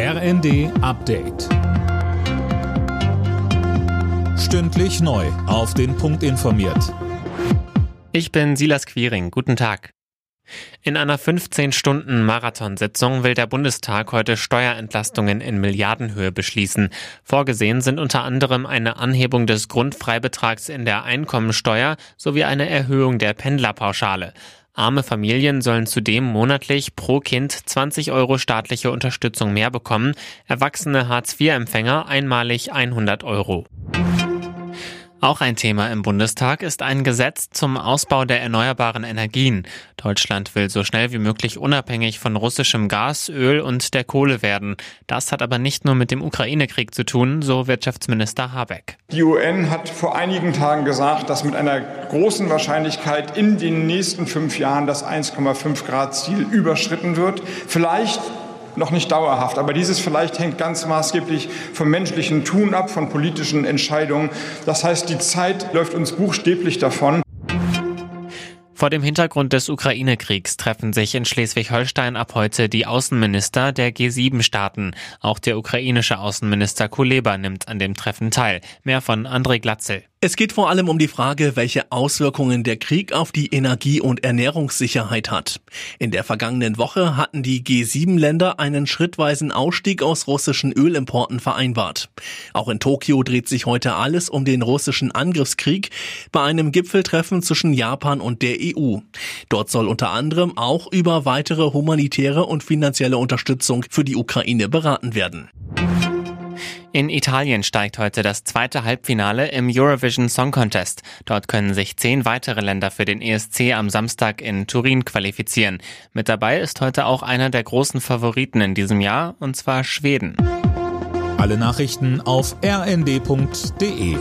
RND Update. Stündlich neu. Auf den Punkt informiert. Ich bin Silas Quiring. Guten Tag. In einer 15-Stunden-Marathonsitzung will der Bundestag heute Steuerentlastungen in Milliardenhöhe beschließen. Vorgesehen sind unter anderem eine Anhebung des Grundfreibetrags in der Einkommensteuer sowie eine Erhöhung der Pendlerpauschale. Arme Familien sollen zudem monatlich pro Kind 20 Euro staatliche Unterstützung mehr bekommen, erwachsene Hartz-IV-Empfänger einmalig 100 Euro. Auch ein Thema im Bundestag ist ein Gesetz zum Ausbau der erneuerbaren Energien. Deutschland will so schnell wie möglich unabhängig von russischem Gas, Öl und der Kohle werden. Das hat aber nicht nur mit dem Ukraine-Krieg zu tun, so Wirtschaftsminister Habeck. Die UN hat vor einigen Tagen gesagt, dass mit einer großen Wahrscheinlichkeit in den nächsten fünf Jahren das 1,5 Grad Ziel überschritten wird. Vielleicht noch nicht dauerhaft. Aber dieses vielleicht hängt ganz maßgeblich vom menschlichen Tun ab, von politischen Entscheidungen. Das heißt, die Zeit läuft uns buchstäblich davon. Vor dem Hintergrund des Ukraine-Kriegs treffen sich in Schleswig-Holstein ab heute die Außenminister der G7-Staaten. Auch der ukrainische Außenminister Kuleba nimmt an dem Treffen teil. Mehr von André Glatzel. Es geht vor allem um die Frage, welche Auswirkungen der Krieg auf die Energie- und Ernährungssicherheit hat. In der vergangenen Woche hatten die G7-Länder einen schrittweisen Ausstieg aus russischen Ölimporten vereinbart. Auch in Tokio dreht sich heute alles um den russischen Angriffskrieg bei einem Gipfeltreffen zwischen Japan und der EU. Dort soll unter anderem auch über weitere humanitäre und finanzielle Unterstützung für die Ukraine beraten werden. In Italien steigt heute das zweite Halbfinale im Eurovision Song Contest. Dort können sich zehn weitere Länder für den ESC am Samstag in Turin qualifizieren. Mit dabei ist heute auch einer der großen Favoriten in diesem Jahr, und zwar Schweden. Alle Nachrichten auf rnd.de